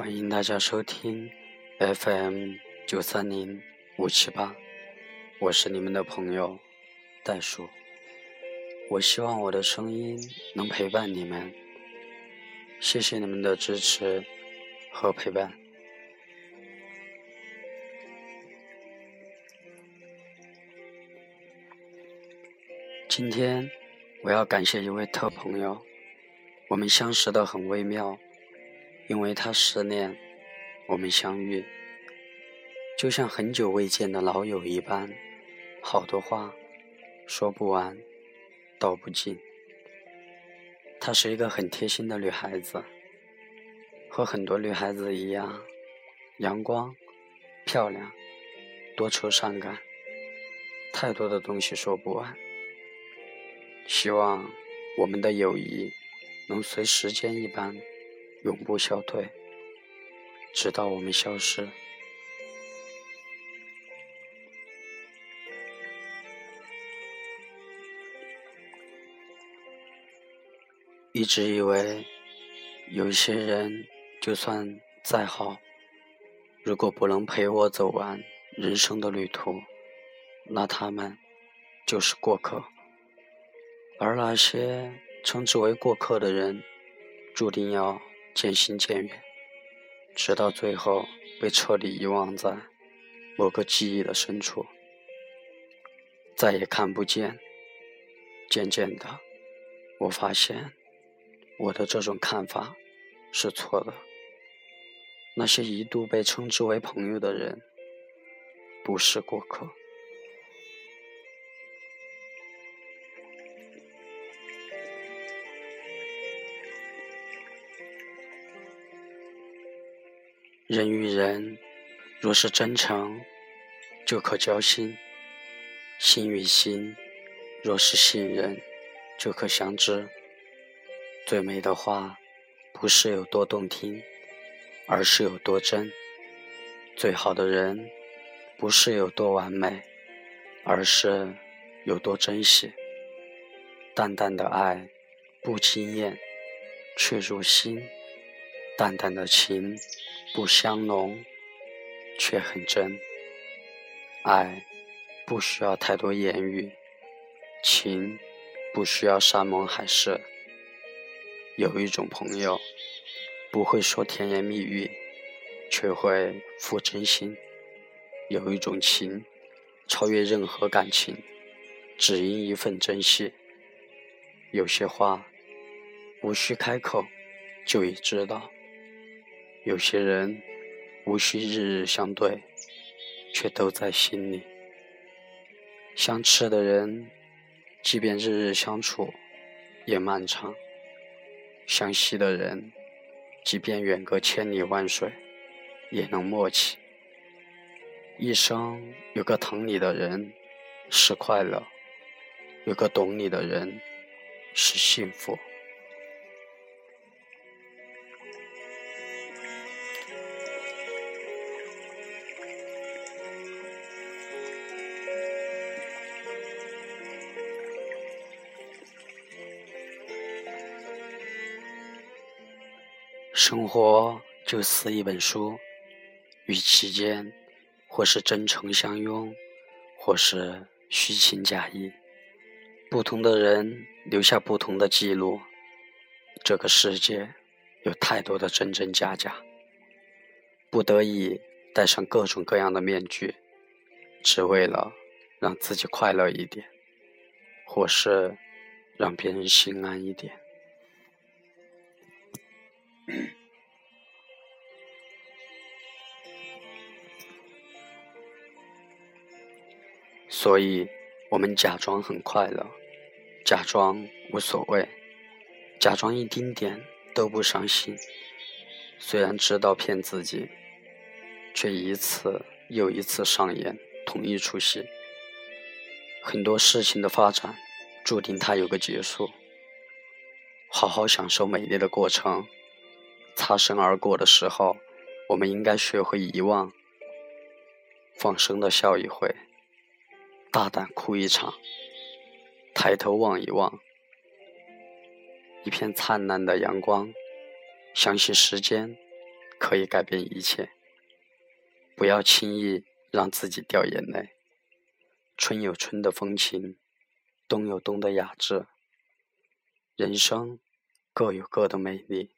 欢迎大家收听 FM 九三零五七八，我是你们的朋友袋鼠。我希望我的声音能陪伴你们，谢谢你们的支持和陪伴。今天我要感谢一位特朋友，我们相识的很微妙。因为他思念，我们相遇，就像很久未见的老友一般，好多话说不完，道不尽。她是一个很贴心的女孩子，和很多女孩子一样，阳光、漂亮、多愁善感，太多的东西说不完。希望我们的友谊能随时间一般。永不消退，直到我们消失。一直以为，有一些人就算再好，如果不能陪我走完人生的旅途，那他们就是过客。而那些称之为过客的人，注定要。渐行渐远，直到最后被彻底遗忘在某个记忆的深处，再也看不见。渐渐的，我发现我的这种看法是错的。那些一度被称之为朋友的人，不是过客。人与人若是真诚，就可交心；心与心若是信任，就可相知。最美的话，不是有多动听，而是有多真；最好的人，不是有多完美，而是有多珍惜。淡淡的爱，不惊艳，却入心；淡淡的情。不香浓，却很真。爱不需要太多言语，情不需要山盟海誓。有一种朋友，不会说甜言蜜语，却会付真心；有一种情，超越任何感情，只因一份珍惜。有些话，无需开口，就已知道。有些人无需日日相对，却都在心里。相痴的人，即便日日相处也漫长；相惜的人，即便远隔千里万水也能默契。一生有个疼你的人是快乐，有个懂你的人是幸福。生活就似一本书，与其间，或是真诚相拥，或是虚情假意。不同的人留下不同的记录。这个世界有太多的真真假假，不得已戴上各种各样的面具，只为了让自己快乐一点，或是让别人心安一点。所以，我们假装很快乐，假装无所谓，假装一丁点都不伤心。虽然知道骗自己，却一次又一次上演同一出戏。很多事情的发展，注定它有个结束。好好享受美丽的过程。擦身而过的时候，我们应该学会遗忘，放声的笑一回，大胆哭一场，抬头望一望，一片灿烂的阳光。相信时间可以改变一切。不要轻易让自己掉眼泪。春有春的风情，冬有冬的雅致。人生各有各的美丽，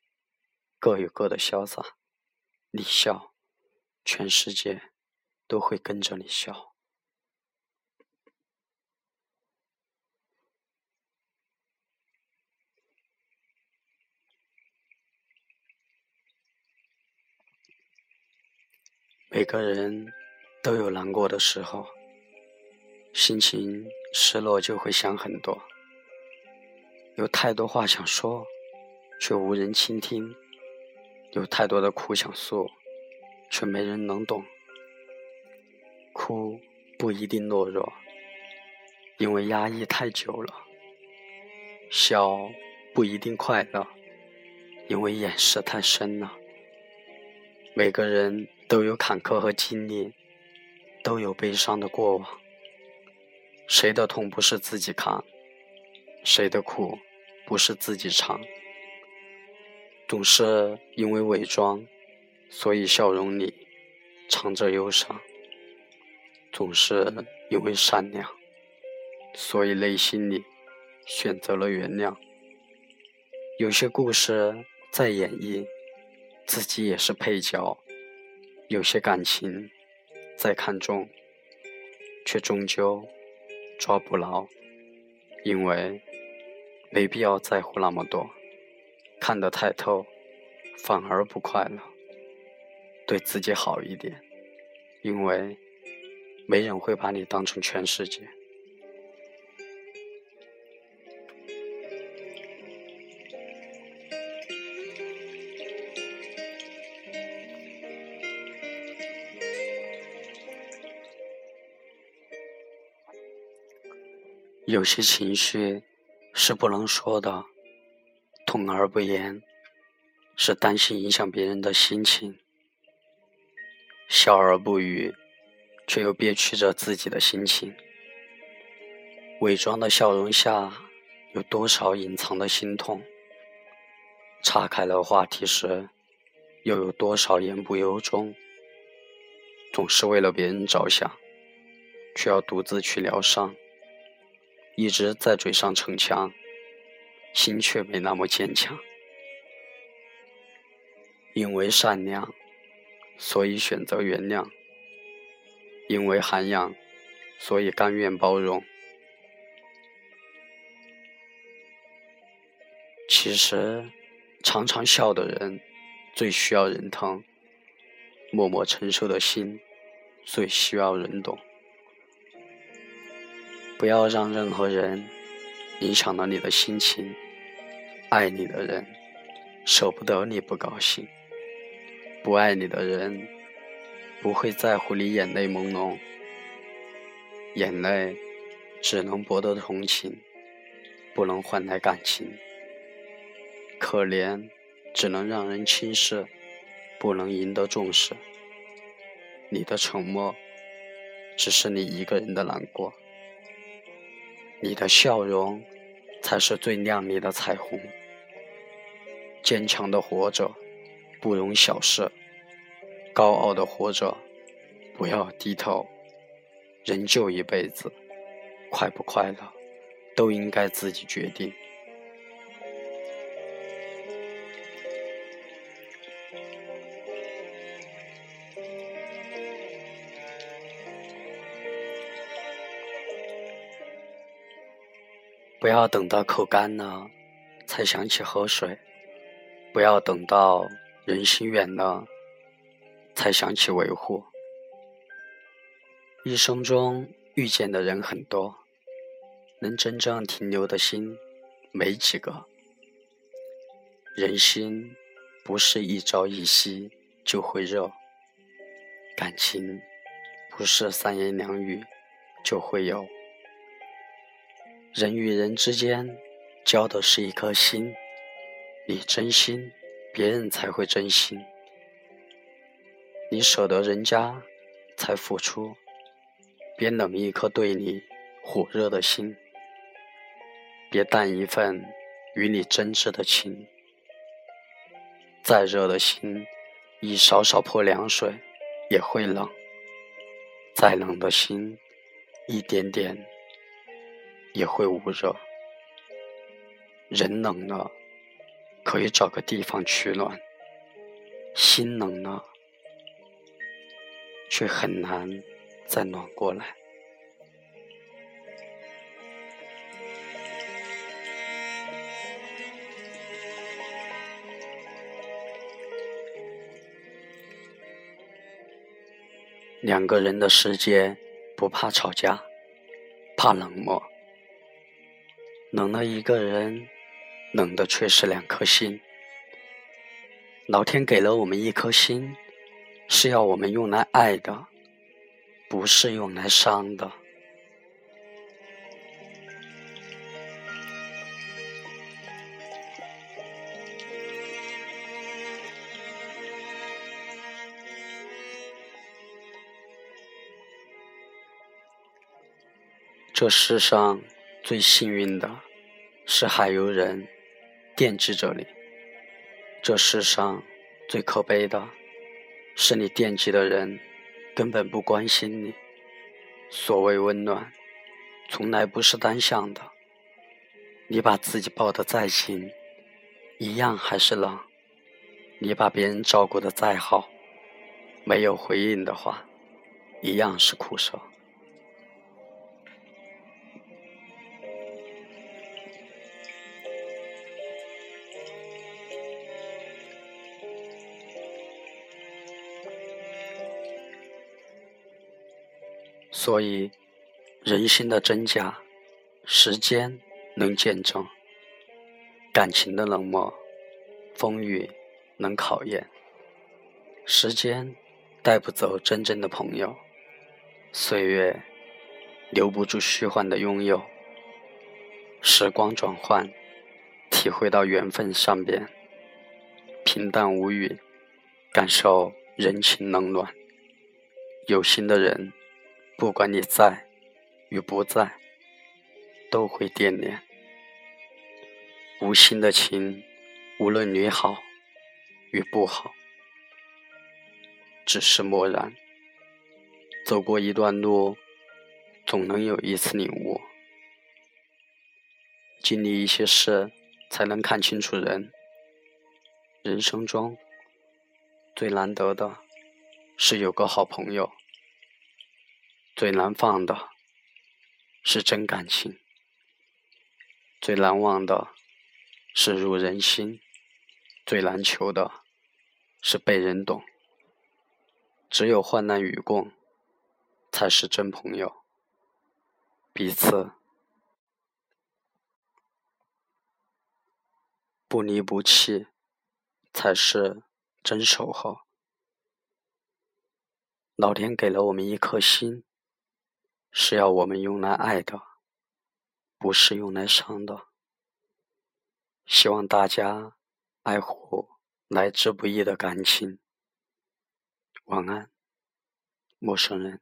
各有各的潇洒。你笑，全世界都会跟着你笑。每个人都有难过的时候，心情失落就会想很多，有太多话想说，却无人倾听；有太多的苦想诉，却没人能懂。哭不一定懦弱，因为压抑太久了；笑不一定快乐，因为掩饰太深了。每个人。都有坎坷和经历，都有悲伤的过往。谁的痛不是自己扛？谁的苦不是自己尝？总是因为伪装，所以笑容里藏着忧伤；总是因为善良，所以内心里选择了原谅。有些故事在演绎，自己也是配角。有些感情再看重，却终究抓不牢，因为没必要在乎那么多，看得太透反而不快乐。对自己好一点，因为没人会把你当成全世界。有些情绪是不能说的，痛而不言，是担心影响别人的心情；笑而不语，却又憋屈着自己的心情。伪装的笑容下，有多少隐藏的心痛？岔开了话题时，又有多少言不由衷？总是为了别人着想，却要独自去疗伤。一直在嘴上逞强，心却没那么坚强。因为善良，所以选择原谅；因为涵养，所以甘愿包容。其实，常常笑的人最需要人疼，默默承受的心最需要人懂。不要让任何人影响了你的心情。爱你的人舍不得你不高兴，不爱你的人不会在乎你眼泪朦胧。眼泪只能博得同情，不能换来感情。可怜只能让人轻视，不能赢得重视。你的沉默只是你一个人的难过。你的笑容才是最亮丽的彩虹。坚强的活着，不容小视；高傲的活着，不要低头。人就一辈子，快不快乐，都应该自己决定。不要等到口干了才想起喝水，不要等到人心远了才想起维护。一生中遇见的人很多，能真正停留的心没几个。人心不是一朝一夕就会热，感情不是三言两语就会有。人与人之间交的是一颗心，你真心，别人才会真心；你舍得人家，才付出。别冷一颗对你火热的心，别淡一份与你真挚的情。再热的心，一勺勺泼凉水也会冷，再冷的心，一点点也会捂热。人冷了，可以找个地方取暖；心冷了，却很难再暖过来。两个人的世界不怕吵架，怕冷漠。冷了一个人，冷的却是两颗心。老天给了我们一颗心，是要我们用来爱的，不是用来伤的。这世上最幸运的，是还有人惦记着你；这世上最可悲的，是你惦记的人根本不关心你。所谓温暖，从来不是单向的。你把自己抱得再紧，一样还是冷；你把别人照顾得再好，没有回应的话，一样是苦涩。所以，人心的真假，时间能见证；感情的冷漠，风雨能考验。时间带不走真正的朋友，岁月留不住虚幻的拥有。时光转换，体会到缘分善变，平淡无语，感受人情冷暖。有心的人。不管你在与不在，都会惦念。无心的情，无论你好与不好，只是漠然。走过一段路，总能有一次领悟。经历一些事，才能看清楚人。人生中最难得的，是有个好朋友。最难放的是真感情，最难忘的是入人心，最难求的是被人懂。只有患难与共，才是真朋友。彼此不离不弃，才是真守候。老天给了我们一颗心。是要我们用来爱的，不是用来伤的。希望大家爱护来之不易的感情。晚安，陌生人。